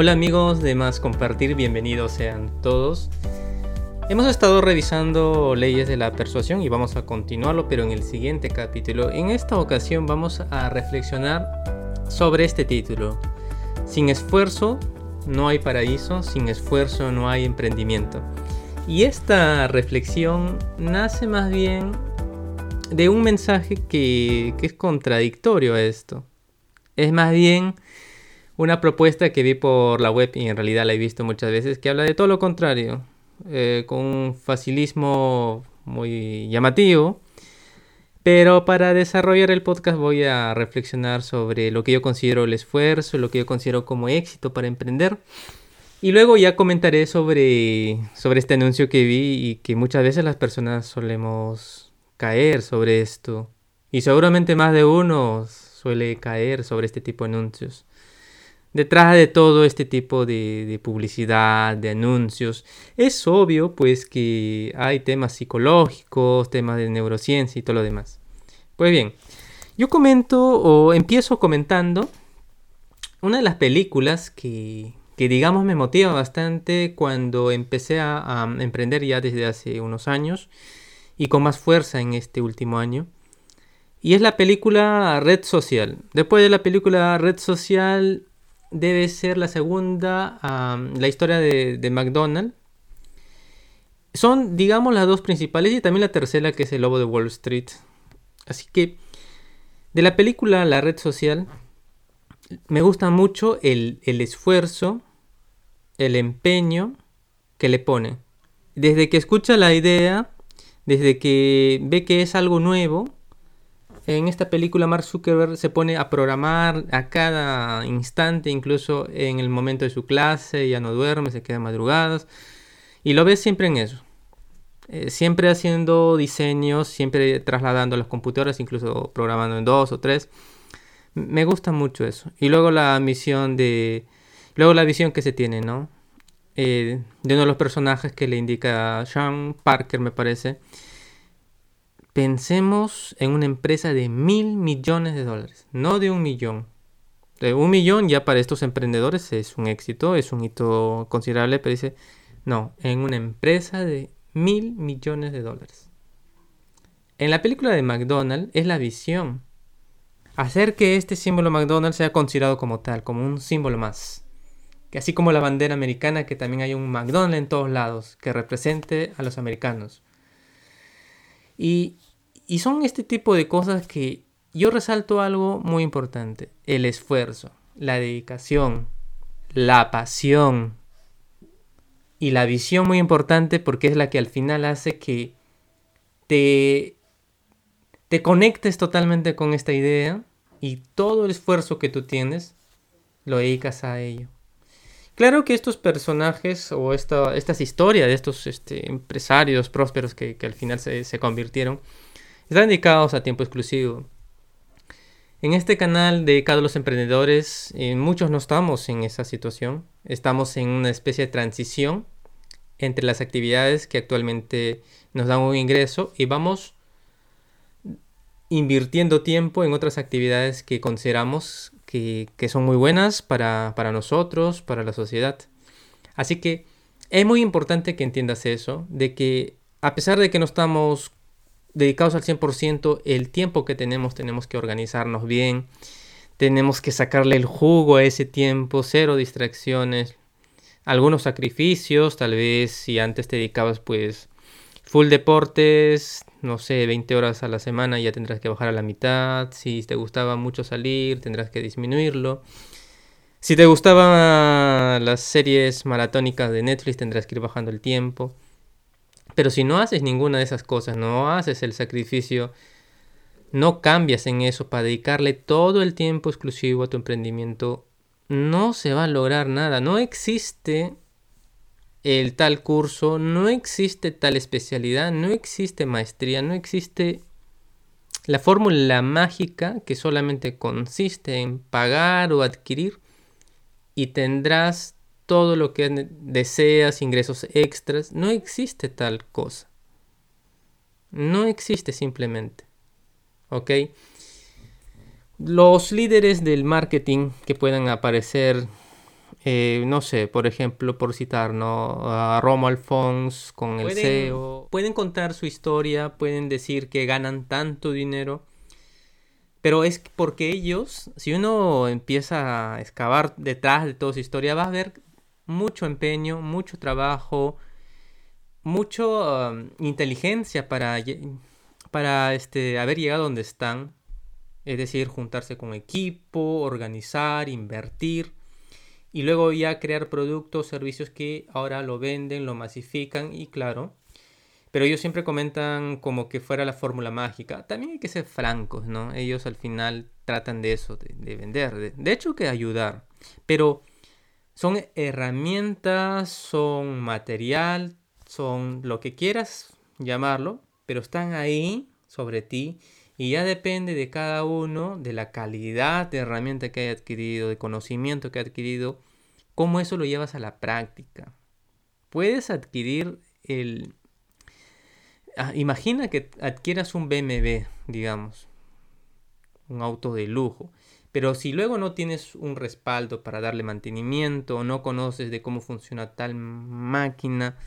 Hola amigos de Más Compartir, bienvenidos sean todos. Hemos estado revisando leyes de la persuasión y vamos a continuarlo, pero en el siguiente capítulo. En esta ocasión vamos a reflexionar sobre este título. Sin esfuerzo no hay paraíso, sin esfuerzo no hay emprendimiento. Y esta reflexión nace más bien de un mensaje que, es contradictorio a esto. Es más bien una propuesta que vi por la web y en realidad la he visto muchas veces que habla de todo lo contrario, eh, con un facilismo muy llamativo. Pero para desarrollar el podcast voy a reflexionar sobre lo que yo considero el esfuerzo, lo que yo considero como éxito para emprender. Y luego ya comentaré sobre, sobre este anuncio que vi y que muchas veces las personas solemos caer sobre esto. Y seguramente más de uno suele caer sobre este tipo de anuncios. Detrás de todo este tipo de, publicidad, de anuncios, es obvio pues que hay temas psicológicos, temas de neurociencia y todo lo demás. Pues bien, yo comento o empiezo comentando una de las películas que, que digamos me motiva bastante cuando empecé a emprender ya desde hace unos años y con más fuerza en este último año. Y es la película Red Social. Después de la película Red Social debe ser la segunda, la historia de, de, McDonald's. Son, digamos, las dos principales y también la tercera que es el Lobo de Wall Street. Así que, de la película La Red Social, me gusta mucho el, el esfuerzo, el empeño que le pone. Desde que escucha la idea desde que ve que es algo nuevo, en esta película Mark Zuckerberg se pone a programar a cada instante, incluso en el momento de su clase, ya no duerme, se queda madrugadas. Y lo ves siempre en eso. Eh, siempre haciendo diseños, siempre trasladando las computadoras, incluso programando en dos o tres. Me gusta mucho eso. Y luego la misión de... Luego la visión que se tiene, ¿no? Eh, de uno de los personajes que le indica Sean Parker, me parece. Pensemos en una empresa de mil millones de dólares, no de un millón. De un millón ya para estos emprendedores es un éxito, es un hito considerable, pero dice, no, en una empresa de mil millones de dólares. En la película de McDonald's es la visión. Hacer que este símbolo McDonald's sea considerado como tal, como un símbolo más que así como la bandera americana, que también hay un McDonald's en todos lados que represente a los americanos. Y, y son este tipo de cosas que yo resalto algo muy importante, el esfuerzo, la dedicación, la pasión y la visión muy importante porque es la que al final hace que te, te conectes totalmente con esta idea y todo el esfuerzo que tú tienes lo dedicas a ello. Claro que estos personajes o esta, estas historias de estos este, empresarios prósperos que, al final se, convirtieron están dedicados a tiempo exclusivo. En este canal dedicado a los emprendedores, eh, muchos no estamos en esa situación. Estamos en una especie de transición entre las actividades que actualmente nos dan un ingreso y vamos invirtiendo tiempo en otras actividades que consideramos que, son muy buenas para, nosotros, para la sociedad. Así que es muy importante que entiendas eso, de que a pesar de que no estamos dedicados al 100%, el tiempo que tenemos tenemos que organizarnos bien, tenemos que sacarle el jugo a ese tiempo, cero distracciones, algunos sacrificios, tal vez si antes te dedicabas pues full deportes, no sé, 20 horas a la semana ya tendrás que bajar a la mitad. Si te gustaba mucho salir, tendrás que disminuirlo. Si te gustaban las series maratónicas de Netflix, tendrás que ir bajando el tiempo. Pero si no haces ninguna de esas cosas, no haces el sacrificio, no cambias en eso para dedicarle todo el tiempo exclusivo a tu emprendimiento, no se va a lograr nada. No existe el tal curso, no existe tal especialidad, no existe maestría, no existe la fórmula mágica que solamente consiste en pagar o adquirir y tendrás todo lo que deseas, ingresos extras. No existe tal cosa. No existe simplemente. ¿Ok? Los líderes del marketing que puedan aparecer eh, no sé, por ejemplo, por citar, ¿no? A Romo Alfons con el SEO. Pueden contar su historia, pueden decir que ganan tanto dinero, pero es porque ellos, si uno empieza a excavar detrás de toda su historia, va a ver mucho empeño, mucho trabajo, mucha um, inteligencia para, para este, haber llegado donde están. Es decir, juntarse con equipo, organizar, invertir y luego ya crear productos, servicios que ahora lo venden, lo masifican y claro. Pero ellos siempre comentan como que fuera la fórmula mágica. También hay que ser francos, ¿no? Ellos al final tratan de eso, de, vender. De, de, hecho que ayudar. Pero son herramientas, son material, son lo que quieras llamarlo, pero están ahí sobre ti y ya depende de cada uno, de la calidad de herramienta que haya adquirido, de conocimiento que ha adquirido, cómo eso lo llevas a la práctica. Puedes adquirir el... Ah, imagina que adquieras un BMW, digamos, un auto de lujo. Pero si luego no tienes un respaldo para darle mantenimiento no conoces de cómo funciona tal máquina,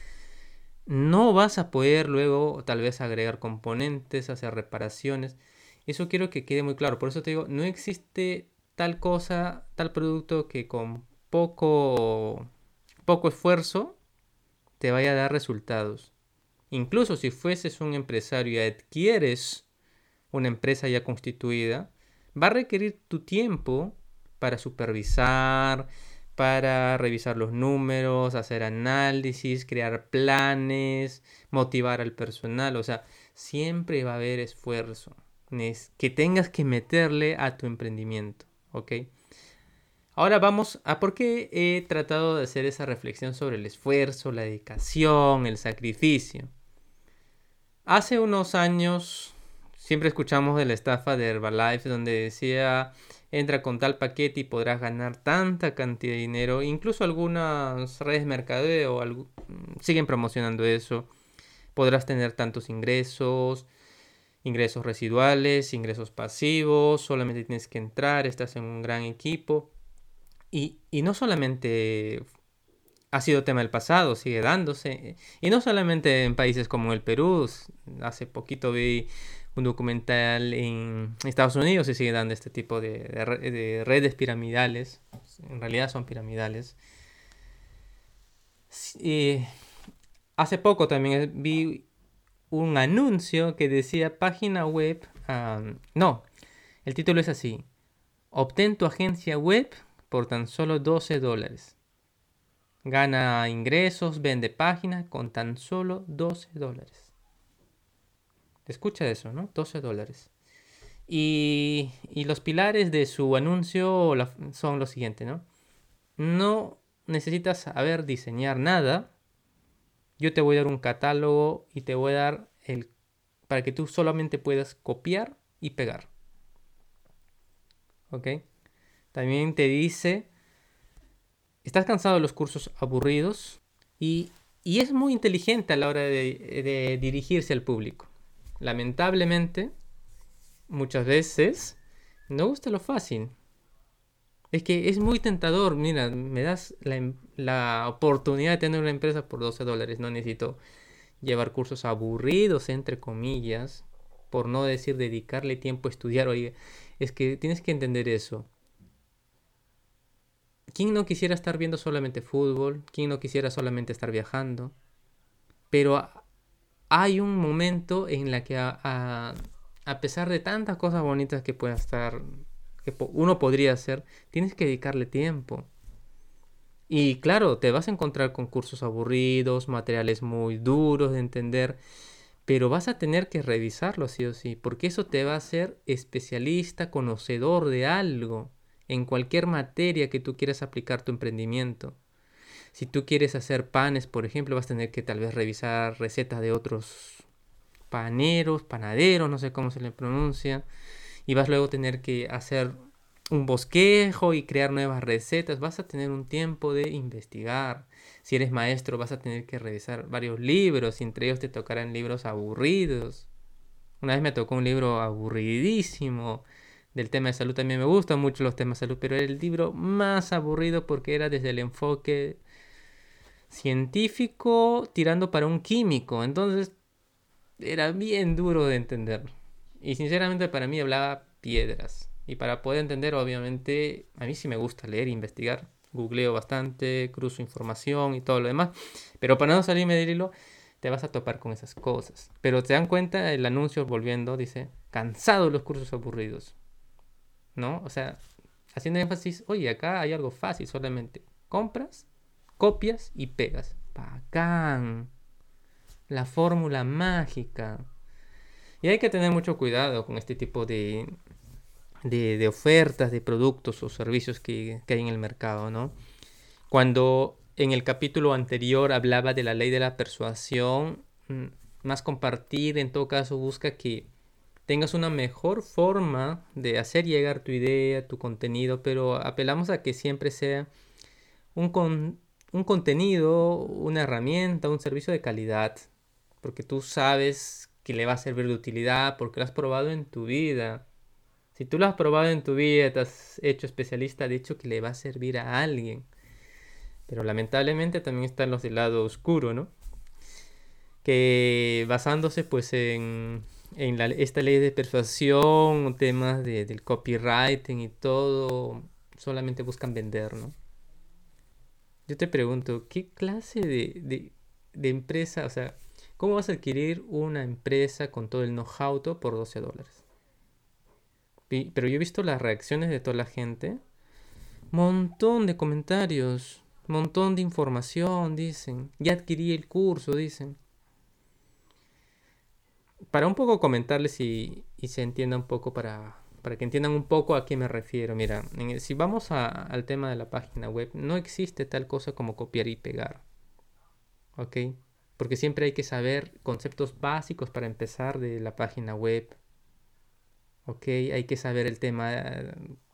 no vas a poder luego tal vez agregar componentes, hacer reparaciones. Eso quiero que quede muy claro. Por eso te digo, no existe tal cosa, tal producto que con poco, poco esfuerzo te vaya a dar resultados. Incluso si fueses un empresario y adquieres una empresa ya constituida, va a requerir tu tiempo para supervisar, para revisar los números, hacer análisis, crear planes, motivar al personal. O sea, siempre va a haber esfuerzo que tengas que meterle a tu emprendimiento. ¿Ok? Ahora vamos a por qué he tratado de hacer esa reflexión sobre el esfuerzo, la dedicación, el sacrificio. Hace unos años siempre escuchamos de la estafa de Herbalife donde decía entra con tal paquete y podrás ganar tanta cantidad de dinero. Incluso algunas redes de mercadeo siguen promocionando eso. Podrás tener tantos ingresos, ingresos residuales, ingresos pasivos, solamente tienes que entrar, estás en un gran equipo. Y, y no solamente ha sido tema del pasado, sigue dándose. Y no solamente en países como el Perú, hace poquito vi un documental en Estados Unidos se sigue dando este tipo de, redes piramidales. En realidad son piramidales. hace poco también vi un anuncio que decía página web. no, el título es así. Obtén tu agencia web por tan solo 12 dólares. Gana ingresos, vende páginas con tan solo 12 dólares. Escucha eso, ¿no? 12 dólares. Y, los pilares de su anuncio son los siguientes, ¿no? No necesitas saber diseñar nada. Yo te voy a dar un catálogo y te voy a dar el para que tú solamente puedas copiar y pegar. ¿Ok? También te dice, estás cansado de los cursos aburridos y, es muy inteligente a la hora de dirigirse al público lamentablemente, muchas veces no gusta lo fácil. Es que es muy tentador. Mira, me das la, la, oportunidad de tener una empresa por 12 dólares. No necesito llevar cursos aburridos, entre comillas, por no decir dedicarle tiempo a estudiar. Oye, es que tienes que entender eso. ¿Quién no quisiera estar viendo solamente fútbol? ¿Quién no quisiera solamente estar viajando? Pero hay un momento en la que a, pesar de tantas cosas bonitas que pueda estar, que uno podría hacer, tienes que dedicarle tiempo. Y claro, te vas a encontrar con cursos aburridos, materiales muy duros de entender, pero vas a tener que revisarlo sí o sí, porque eso te va a hacer especialista, conocedor de algo, en cualquier materia que tú quieras aplicar tu emprendimiento. Si tú quieres hacer panes, por ejemplo, vas a tener que tal vez revisar recetas de otros paneros, panaderos, no sé cómo se le pronuncia. Y vas luego a tener que hacer un bosquejo y crear nuevas recetas. Vas a tener un tiempo de investigar. Si eres maestro, vas a tener que revisar varios libros. Entre ellos te tocarán libros aburridos. Una vez me tocó un libro aburridísimo del tema de salud también me gustan mucho los temas de salud, pero era el libro más aburrido porque era desde el enfoque científico tirando para un químico. Entonces era bien duro de entender. Y sinceramente para mí hablaba piedras. Y para poder entender, obviamente, a mí sí me gusta leer e investigar. Googleo bastante, cruzo información y todo lo demás. Pero para no salirme del hilo, te vas a topar con esas cosas. Pero te dan cuenta, el anuncio volviendo dice, cansado los cursos aburridos. ¿No? O sea, haciendo énfasis, oye, acá hay algo fácil, solamente compras, copias y pegas. Bacán. La fórmula mágica. Y hay que tener mucho cuidado con este tipo de, de, ofertas, de productos o servicios que, que, hay en el mercado, ¿no? Cuando en el capítulo anterior hablaba de la ley de la persuasión, mm, más compartir, en todo caso busca que tengas una mejor forma de hacer llegar tu idea, tu contenido, pero apelamos a que siempre sea un, un contenido, una herramienta, un servicio de calidad, porque tú sabes que le va a servir de utilidad, porque lo has probado en tu vida. Si tú lo has probado en tu vida, te has hecho especialista, de hecho que le va a servir a alguien. Pero lamentablemente también están los del lado oscuro, ¿no? Que basándose pues en, en esta ley de persuasión, temas de, del copywriting y todo, solamente buscan vender, ¿no? Yo te pregunto, ¿qué clase de, de, de empresa, o sea, cómo vas a adquirir una empresa con todo el know-how por 12 dólares? pero yo he visto las reacciones de toda la gente. Montón de comentarios, montón de información, dicen. Ya adquirí el curso, dicen. Para un poco comentarles y, se entienda un poco, para, para que entiendan un poco a qué me refiero. Mira, si vamos al tema de la página web, no existe tal cosa como copiar y pegar. ¿Ok? Porque siempre hay que saber conceptos básicos para empezar de la página web ¿ok? Hay que saber el tema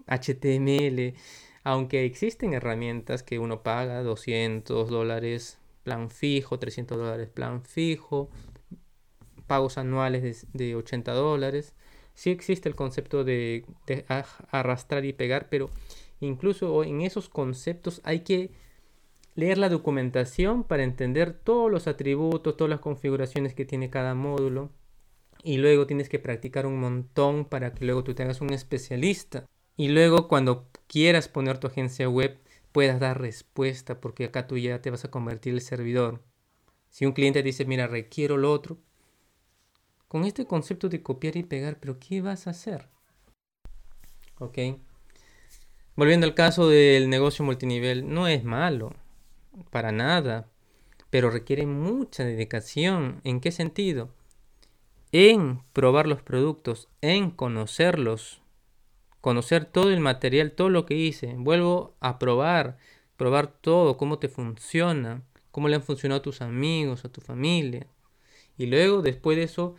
HTML, eh, aunque existen herramientas que uno paga 200 dólares plan fijo, 300 dólares plan fijo, pagos anuales de, 80 dólares. Sí existe el concepto de, arrastrar y pegar, pero incluso en esos conceptos hay que leer la documentación para entender todos los atributos, todas las configuraciones que tiene cada módulo y luego tienes que practicar un montón para que luego tú tengas un especialista. Y luego cuando quieras poner tu agencia web puedas dar respuesta porque acá tú ya te vas a convertir el servidor. Si un cliente dice, mira, requiero lo otro, con este concepto de copiar y pegar, pero ¿qué vas a hacer? ¿Ok? Volviendo al caso del negocio multinivel, no es malo, para nada, pero requiere mucha dedicación. ¿En qué sentido? en probar los productos, en conocerlos, conocer todo el material, todo lo que hice. Vuelvo a probar, probar todo, cómo te funciona, cómo le han funcionado a tus amigos, a tu familia. Y luego, después de eso,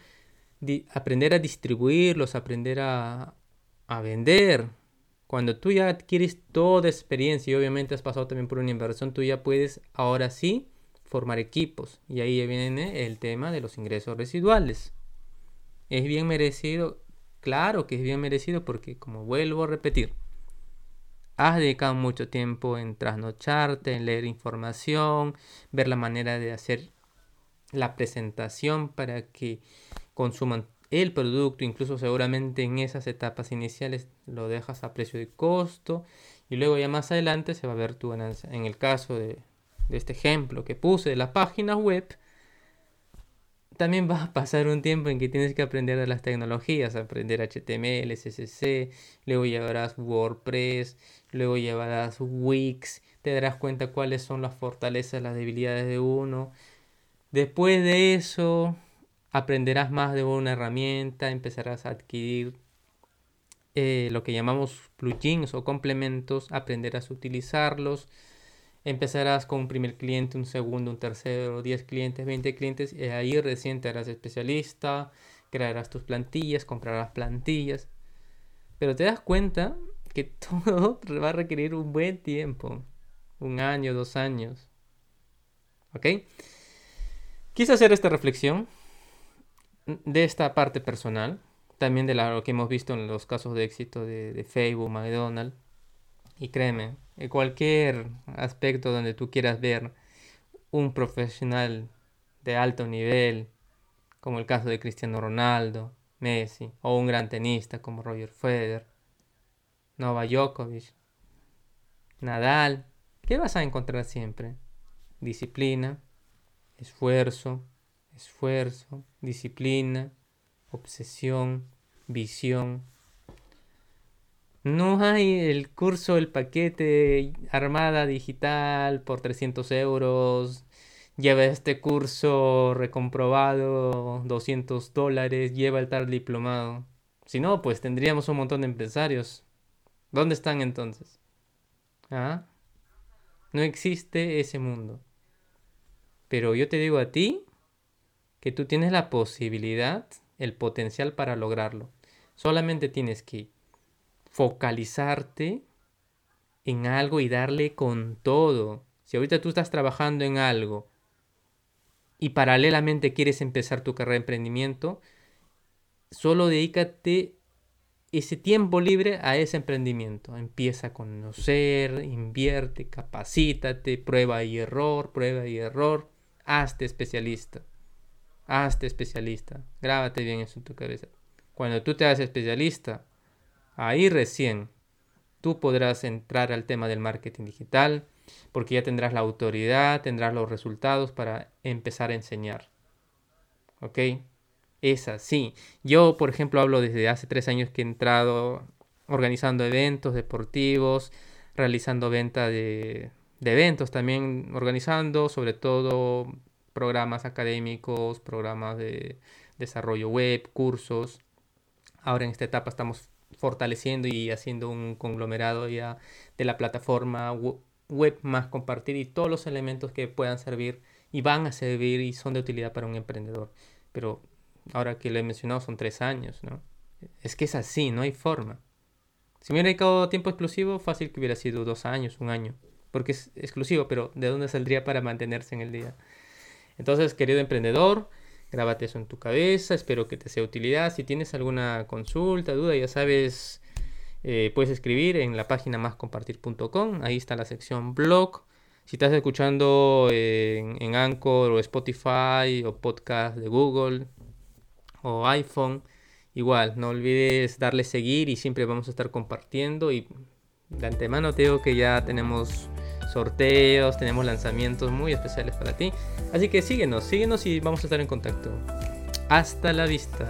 aprender a distribuirlos, aprender a, a vender. Cuando tú ya adquieres toda experiencia y obviamente has pasado también por una inversión, tú ya puedes ahora sí formar equipos. Y ahí viene el tema de los ingresos residuales. ¿Es bien merecido? Claro que es bien merecido porque, como vuelvo a repetir, has dedicado mucho tiempo en trasnocharte, en leer información, ver la manera de hacer la presentación para que consuman el producto, incluso seguramente en esas etapas iniciales lo dejas a precio de costo y luego ya más adelante se va a ver tu ganancia. En el caso de, de este ejemplo que puse de la página web, también va a pasar un tiempo en que tienes que aprender de las tecnologías, aprender HTML, CSS, luego llevarás WordPress, luego llevarás Wix, te darás cuenta cuáles son las fortalezas, las debilidades de uno. Después de eso, aprenderás más de una herramienta, empezarás a adquirir eh, lo que llamamos plugins o complementos, aprenderás a utilizarlos Empezarás con un primer cliente, un segundo, un tercero, 10 clientes, 20 clientes, y ahí recién te harás especialista, crearás tus plantillas, comprarás plantillas. Pero te das cuenta que todo va a requerir un buen tiempo, un año, dos años. ¿Ok? Quise hacer esta reflexión de esta parte personal también de lo que hemos visto en los casos de éxito de, de Facebook, McDonald's. Y créeme, en cualquier aspecto donde tú quieras ver un profesional de alto nivel, como el caso de Cristiano Ronaldo, Messi, o un gran tenista como Roger Federer, Nova Djokovic, Nadal, ¿qué vas a encontrar siempre? Disciplina, esfuerzo, esfuerzo, disciplina, obsesión, visión. No hay el curso, el paquete Armada Digital por 300 euros. Lleva este curso recomprobado 200 dólares. Lleva el tal diplomado. Si no, pues tendríamos un montón de empresarios. ¿Dónde están entonces? ¿Ah? No existe ese mundo. Pero yo te digo a ti que tú tienes la posibilidad, el potencial para lograrlo. Solamente tienes que focalizarte en algo y darle con todo. Si ahorita tú estás trabajando en algo y paralelamente quieres empezar tu carrera de emprendimiento, solo dedícate ese tiempo libre a ese emprendimiento. Empieza a conocer, invierte, capacítate, prueba y error, prueba y error, hazte especialista. Hazte especialista. Grábate bien eso en tu cabeza. Cuando tú te haces especialista, ahí recién tú podrás entrar al tema del marketing digital, porque ya tendrás la autoridad, tendrás los resultados para empezar a enseñar. ¿Ok? Es así. Yo, por ejemplo, hablo desde hace tres años que he entrado organizando eventos deportivos, realizando venta de, de eventos también, organizando sobre todo programas académicos, programas de desarrollo web, cursos. Ahora en esta etapa estamos fortaleciendo y haciendo un conglomerado ya de la plataforma web más compartir y todos los elementos que puedan servir y van a servir y son de utilidad para un emprendedor. Pero ahora que lo he mencionado son tres años, ¿no? Es que es así, no hay forma. Si me hubiera dedicado tiempo exclusivo, fácil que hubiera sido dos años, un año. Porque es exclusivo, pero ¿de dónde saldría para mantenerse en el día? Entonces, querido emprendedor, grábate eso en tu cabeza, espero que te sea utilidad. Si tienes alguna consulta, duda, ya sabes, eh, puedes escribir en la página máscompartir.com, ahí está la sección blog. Si estás escuchando en, en Anchor o Spotify o podcast de Google o iPhone, igual, no olvides darle seguir y siempre vamos a estar compartiendo y de antemano te digo que ya tenemos sorteos, tenemos lanzamientos muy especiales para ti. Así que síguenos, síguenos y vamos a estar en contacto. Hasta la vista.